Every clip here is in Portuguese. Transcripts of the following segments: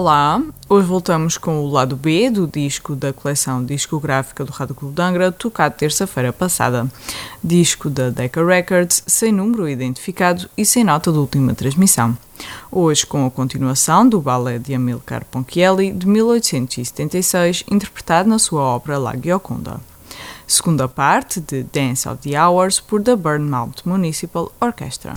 Olá, hoje voltamos com o lado B do disco da coleção discográfica do Rádio Clube de tocado terça-feira passada. Disco da Decca Records, sem número identificado e sem nota de última transmissão. Hoje com a continuação do ballet de Amilcar Ponchielli, de 1876, interpretado na sua obra La Gioconda. Segunda parte de Dance of the Hours por The Burnmouth Municipal Orchestra.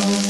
Bye.